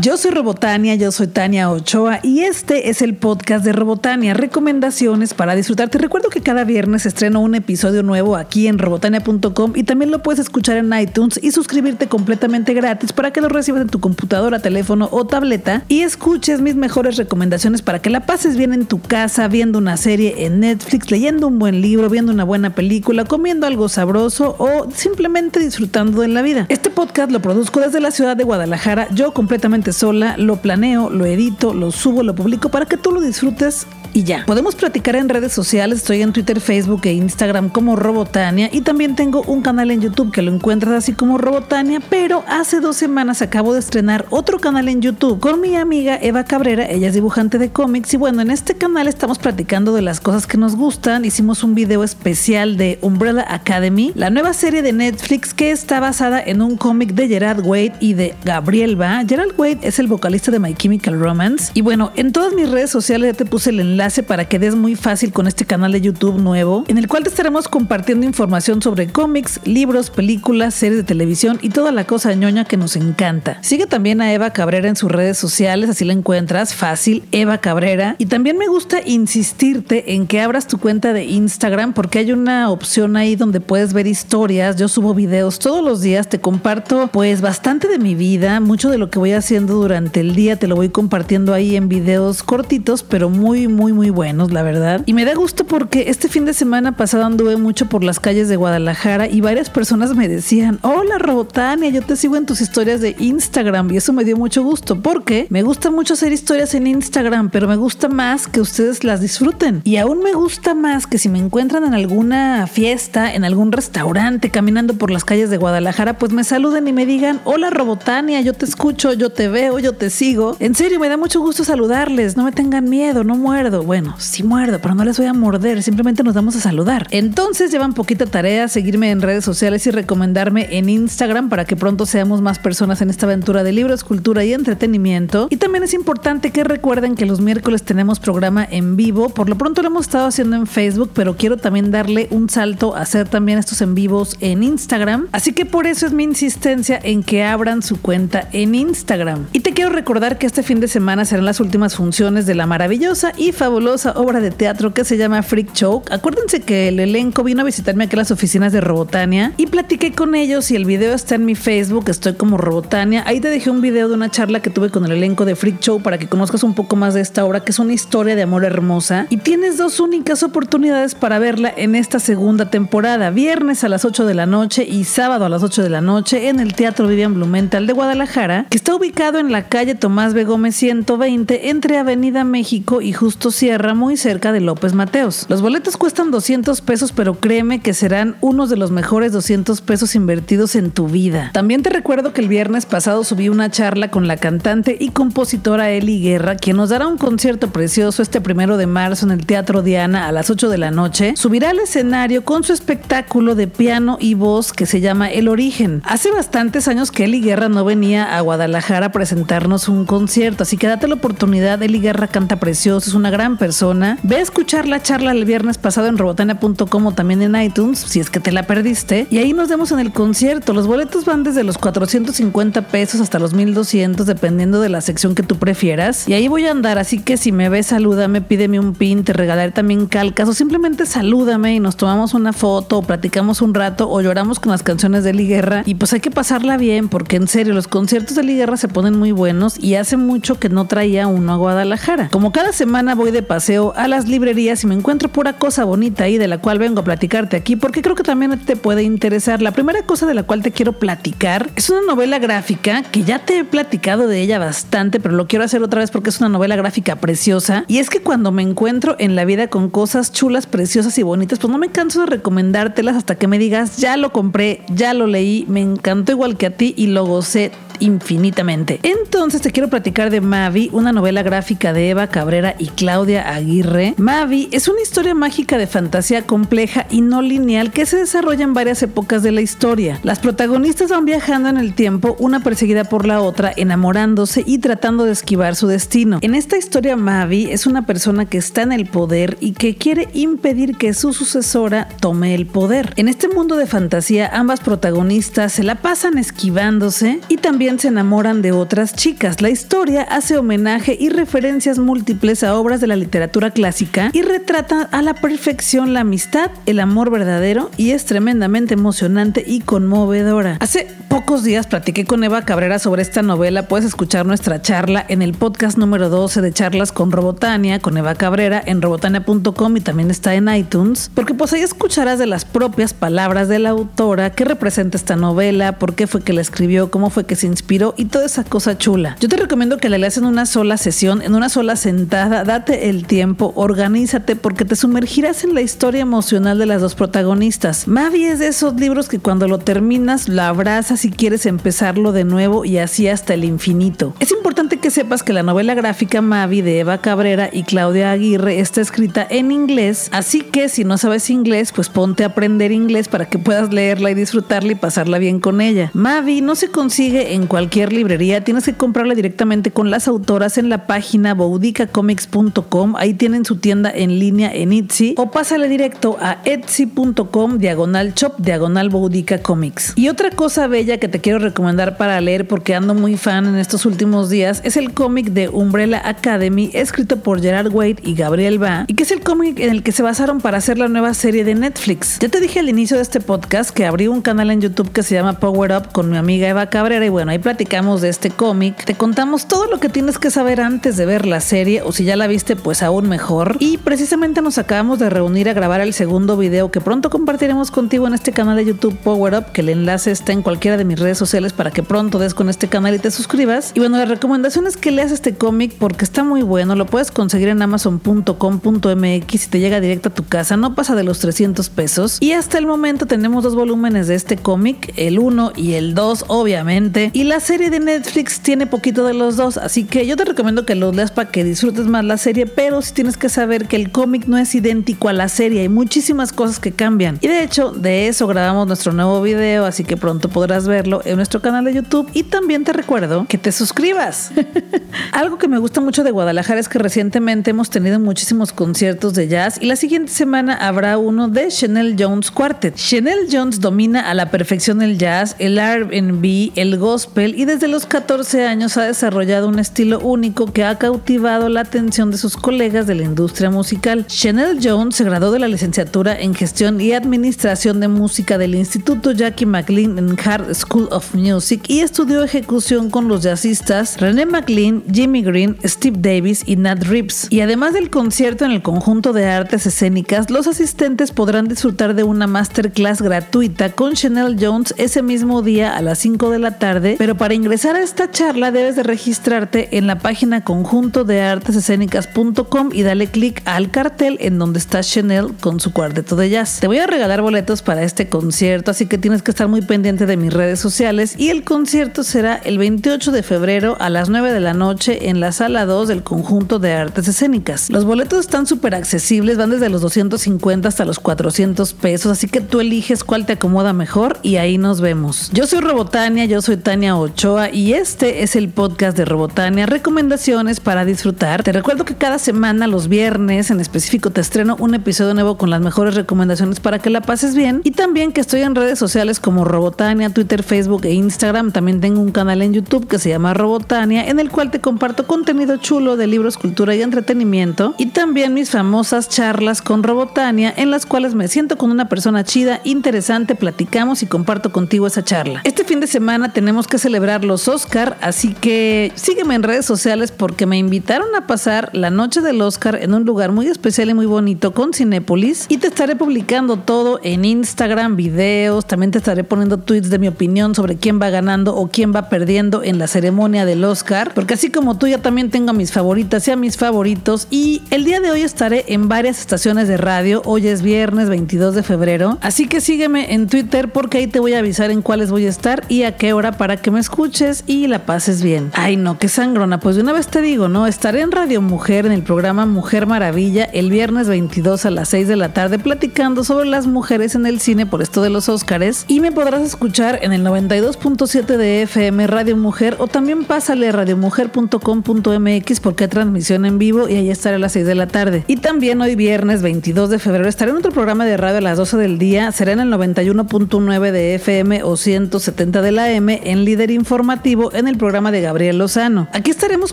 Yo soy Robotania, yo soy Tania Ochoa y este es el podcast de Robotania, recomendaciones para disfrutar. Te recuerdo que cada viernes estreno un episodio nuevo aquí en robotania.com y también lo puedes escuchar en iTunes y suscribirte completamente gratis para que lo recibas en tu computadora, teléfono o tableta y escuches mis mejores recomendaciones para que la pases bien en tu casa, viendo una serie en Netflix, leyendo un buen libro, viendo una buena película, comiendo algo sabroso o simplemente disfrutando de la vida. Este podcast lo produzco desde la ciudad de Guadalajara, yo completamente sola, lo planeo, lo edito, lo subo, lo publico para que tú lo disfrutes y ya. Podemos platicar en redes sociales, estoy en Twitter, Facebook e Instagram como Robotania y también tengo un canal en YouTube que lo encuentras así como Robotania, pero hace dos semanas acabo de estrenar otro canal en YouTube con mi amiga Eva Cabrera, ella es dibujante de cómics y bueno, en este canal estamos platicando de las cosas que nos gustan, hicimos un video especial de Umbrella Academy, la nueva serie de Netflix que está basada en un cómic de Gerard Wade y de Gabriel Ba. Gerard Wade es el vocalista de My Chemical Romance y bueno, en todas mis redes sociales ya te puse el enlace para que des muy fácil con este canal de YouTube nuevo, en el cual te estaremos compartiendo información sobre cómics, libros, películas, series de televisión y toda la cosa ñoña que nos encanta. Sigue también a Eva Cabrera en sus redes sociales, así la encuentras fácil, Eva Cabrera. Y también me gusta insistirte en que abras tu cuenta de Instagram porque hay una opción ahí donde puedes ver historias. Yo subo videos todos los días, te comparto pues bastante de mi vida, mucho de lo que voy haciendo durante el día te lo voy compartiendo ahí en videos cortitos, pero muy, muy, muy buenos, la verdad. Y me da gusto porque este fin de semana pasado anduve mucho por las calles de Guadalajara y varias personas me decían, hola Robotania, yo te sigo en tus historias de Instagram y eso me dio mucho gusto porque me gusta mucho hacer historias en Instagram, pero me gusta más que ustedes las disfruten. Y aún me gusta más que si me encuentran en alguna fiesta, en algún restaurante, caminando por las calles de Guadalajara, pues me saluden y me digan, hola Robotania, yo te escucho, yo te veo, yo te sigo. En serio, me da mucho gusto saludarles, no me tengan miedo, no muerdo bueno, sí muerdo, pero no les voy a morder, simplemente nos vamos a saludar. Entonces llevan poquita tarea seguirme en redes sociales y recomendarme en Instagram para que pronto seamos más personas en esta aventura de libros, cultura y entretenimiento. Y también es importante que recuerden que los miércoles tenemos programa en vivo. Por lo pronto lo hemos estado haciendo en Facebook, pero quiero también darle un salto a hacer también estos en vivos en Instagram. Así que por eso es mi insistencia en que abran su cuenta en Instagram. Y te quiero recordar que este fin de semana serán las últimas funciones de la maravillosa y favorita obra de teatro que se llama Freak Show. Acuérdense que el elenco vino a visitarme aquí a las oficinas de Robotania y platiqué con ellos y el video está en mi Facebook, estoy como Robotania. Ahí te dejé un video de una charla que tuve con el elenco de Freak Show para que conozcas un poco más de esta obra que es una historia de amor hermosa y tienes dos únicas oportunidades para verla en esta segunda temporada, viernes a las 8 de la noche y sábado a las 8 de la noche en el Teatro Vivian Blumenthal de Guadalajara, que está ubicado en la calle Tomás B. Gómez 120 entre Avenida México y Justo Sierra, muy cerca de López Mateos. Los boletos cuestan 200 pesos, pero créeme que serán unos de los mejores 200 pesos invertidos en tu vida. También te recuerdo que el viernes pasado subí una charla con la cantante y compositora Eli Guerra, quien nos dará un concierto precioso este primero de marzo en el Teatro Diana a las 8 de la noche. Subirá al escenario con su espectáculo de piano y voz que se llama El Origen. Hace bastantes años que Eli Guerra no venía a Guadalajara a presentarnos un concierto, así que date la oportunidad. Eli Guerra canta precioso, es una gran persona. Ve a escuchar la charla el viernes pasado en robotania.com o también en iTunes, si es que te la perdiste. Y ahí nos vemos en el concierto. Los boletos van desde los 450 pesos hasta los 1200, dependiendo de la sección que tú prefieras. Y ahí voy a andar, así que si me ves, salúdame, pídeme un pin, te regalaré también calcas o simplemente salúdame y nos tomamos una foto o platicamos un rato o lloramos con las canciones de Eli Guerra. Y pues hay que pasarla bien, porque en serio, los conciertos de Eli Guerra se ponen muy buenos y hace mucho que no traía uno a Guadalajara. Como cada semana voy de paseo a las librerías y me encuentro pura cosa bonita ahí de la cual vengo a platicarte aquí porque creo que también te puede interesar. La primera cosa de la cual te quiero platicar es una novela gráfica que ya te he platicado de ella bastante, pero lo quiero hacer otra vez porque es una novela gráfica preciosa. Y es que cuando me encuentro en la vida con cosas chulas, preciosas y bonitas, pues no me canso de recomendártelas hasta que me digas, ya lo compré, ya lo leí, me encantó igual que a ti y lo gocé infinitamente. Entonces te quiero platicar de Mavi, una novela gráfica de Eva Cabrera y Claudia Aguirre. Mavi es una historia mágica de fantasía compleja y no lineal que se desarrolla en varias épocas de la historia. Las protagonistas van viajando en el tiempo, una perseguida por la otra, enamorándose y tratando de esquivar su destino. En esta historia Mavi es una persona que está en el poder y que quiere impedir que su sucesora tome el poder. En este mundo de fantasía ambas protagonistas se la pasan esquivándose y también también se enamoran de otras chicas. La historia hace homenaje y referencias múltiples a obras de la literatura clásica y retrata a la perfección la amistad, el amor verdadero y es tremendamente emocionante y conmovedora. Hace pocos días platiqué con Eva Cabrera sobre esta novela. Puedes escuchar nuestra charla en el podcast número 12 de charlas con Robotania, con Eva Cabrera en robotania.com y también está en iTunes, porque pues ahí escucharás de las propias palabras de la autora qué representa esta novela, por qué fue que la escribió, cómo fue que se inspiró y toda esa cosa chula. Yo te recomiendo que la leas en una sola sesión, en una sola sentada, date el tiempo, organízate porque te sumergirás en la historia emocional de las dos protagonistas. Mavi es de esos libros que cuando lo terminas lo abrazas y quieres empezarlo de nuevo y así hasta el infinito. Es importante que sepas que la novela gráfica Mavi de Eva Cabrera y Claudia Aguirre está escrita en inglés, así que si no sabes inglés, pues ponte a aprender inglés para que puedas leerla y disfrutarla y pasarla bien con ella. Mavi no se consigue en cualquier librería, tienes que comprarla directamente con las autoras en la página boudicacomics.com, ahí tienen su tienda en línea en Etsy o pásale directo a etsy.com diagonal shop diagonal Boudica Comics. Y otra cosa bella que te quiero recomendar para leer porque ando muy fan en estos últimos días es el cómic de Umbrella Academy escrito por Gerard Wade y Gabriel Ba y que es el cómic en el que se basaron para hacer la nueva serie de Netflix. Ya te dije al inicio de este podcast que abrí un canal en YouTube que se llama Power Up con mi amiga Eva Cabrera y bueno, ahí platicamos de este cómic, te contamos todo lo que tienes que saber antes de ver la serie o si ya la viste pues aún mejor. Y precisamente nos acabamos de reunir a grabar el segundo video que pronto compartiremos contigo en este canal de YouTube Power Up que el enlace está en cualquiera de mis redes sociales para que pronto des con este canal y te suscribas. Y bueno la recomendación es que leas este cómic porque está muy bueno, lo puedes conseguir en amazon.com.mx y te llega directo a tu casa, no pasa de los 300 pesos. Y hasta el momento tenemos dos volúmenes de este cómic, el 1 y el 2 obviamente. Y la serie de Netflix tiene poquito de los dos, así que yo te recomiendo que los leas para que disfrutes más la serie, pero si tienes que saber que el cómic no es idéntico a la serie, hay muchísimas cosas que cambian y de hecho de eso grabamos nuestro nuevo video, así que pronto podrás verlo en nuestro canal de YouTube y también te recuerdo que te suscribas. Algo que me gusta mucho de Guadalajara es que recientemente hemos tenido muchísimos conciertos de jazz y la siguiente semana habrá uno de Chanel Jones Quartet. Chanel Jones domina a la perfección el jazz, el R&B, el gospel y desde los 14 años ha desarrollado un estilo único que ha cautivado la atención de sus colegas de la industria musical. Chanel Jones se graduó de la licenciatura en gestión y administración de música del Instituto Jackie McLean en Hard School of Music y estudió ejecución con los jazzistas René McLean, Jimmy Green, Steve Davis y Nat Reeves. Y además del concierto en el conjunto de artes escénicas, los asistentes podrán disfrutar de una masterclass gratuita con Chanel Jones ese mismo día a las 5 de la tarde, pero para ingresar a esta charla debes de registrarte en la página conjunto de artes escénicas.com y dale clic al cartel en donde está Chanel con su cuarteto de jazz. Te voy a regalar boletos para este concierto, así que tienes que estar muy pendiente de mis redes sociales y el concierto será el 28 de febrero a las 9 de la noche en la sala 2 del conjunto de artes escénicas. Los boletos están súper accesibles, van desde los 250 hasta los 400 pesos, así que tú eliges cuál te acomoda mejor y ahí nos vemos. Yo soy Robotania, yo soy Tania Ochoa y este es el podcast de Robotania, recomendaciones para disfrutar. Te recuerdo que cada semana, los viernes en específico, te estreno un episodio nuevo con las mejores recomendaciones para que la pases bien y también que estoy en redes sociales como Robotania, Twitter, Facebook e Instagram. También tengo un canal en YouTube que se llama Robotania en el cual te comparto contenido chulo de libros, cultura y entretenimiento y también mis famosas charlas con Robotania en las cuales me siento con una persona chida, interesante, platicamos y comparto contigo esa charla. Este fin de semana tenemos que celebrar los Oscar, así que sígueme en redes sociales porque me invitaron a pasar la noche del Oscar en un lugar muy especial y muy bonito con Cinépolis y te estaré publicando todo en Instagram, videos, también te estaré poniendo tweets de mi opinión sobre quién va ganando o quién va perdiendo en la ceremonia del Oscar, porque así como tú ya también tengo a mis favoritas y a mis favoritos y el día de hoy estaré en varias estaciones de radio, hoy es viernes 22 de febrero, así que sígueme en Twitter porque ahí te voy a avisar en cuáles voy a estar y a qué hora para que me escuches y la pases bien. Ay no, qué sangrona, pues de una vez te digo, ¿no? Estaré en Radio Mujer en el programa Mujer Maravilla el viernes 22 a las 6 de la tarde platicando sobre las mujeres en el cine por esto de los Óscares y me podrás escuchar en el 92.7 de FM Radio Mujer o también pásale a radiomujer.com.mx porque hay transmisión en vivo y ahí estaré a las 6 de la tarde. Y también hoy viernes 22 de febrero estaré en otro programa de radio a las 12 del día, será en el 91.9 de FM o 170 de la M en líder informativo en el programa de Gabriel Lozano. Aquí estaremos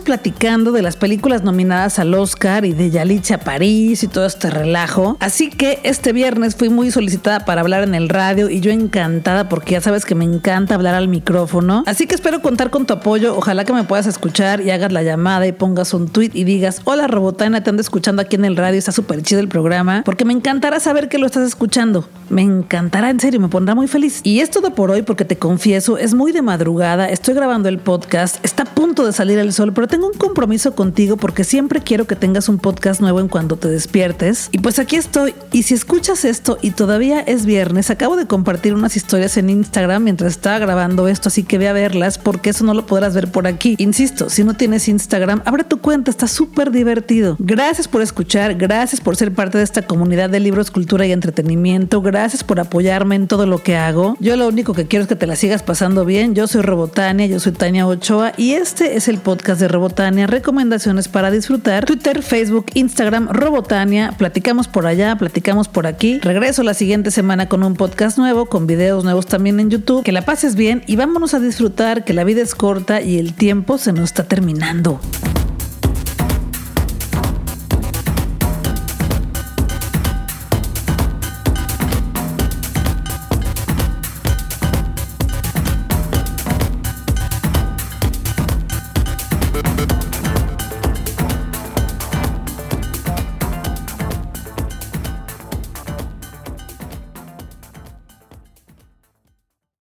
platicando de las películas nominadas al Oscar y de Yalitza París y todo este relajo. Así que este viernes fui muy solicitada para hablar en el radio y yo encantada porque ya sabes que me encanta hablar al micrófono. Así que espero contar con tu apoyo. Ojalá que me puedas escuchar y hagas la llamada y pongas un tweet y digas, hola Robotana, te ando escuchando aquí en el radio, está súper chido el programa, porque me encantará saber que lo estás escuchando. Me encantará, en serio, me pondrá muy feliz. Y es todo por hoy porque te confieso, es muy de madrugada, estoy grabando el podcast, está a punto de salir el sol, pero tengo un compromiso contigo porque siempre quiero que tengas un podcast nuevo en cuando te despiertes. Y pues aquí estoy. Y si escuchas esto y todavía es viernes, acabo de compartir unas historias en Instagram mientras estaba grabando esto, así que ve a verlas porque eso no lo podrás ver por aquí. Insisto, si no tienes Instagram, abre tu cuenta, está súper divertido. Gracias por escuchar, gracias por ser parte de esta comunidad de libros, cultura y entretenimiento, gracias por apoyarme en todo lo que hago. Yo lo único que quiero es que te la sigas pasando bien. Yo Robotania, yo soy Tania Ochoa y este es el podcast de Robotania, recomendaciones para disfrutar. Twitter, Facebook, Instagram, Robotania, platicamos por allá, platicamos por aquí. Regreso la siguiente semana con un podcast nuevo, con videos nuevos también en YouTube. Que la pases bien y vámonos a disfrutar, que la vida es corta y el tiempo se nos está terminando.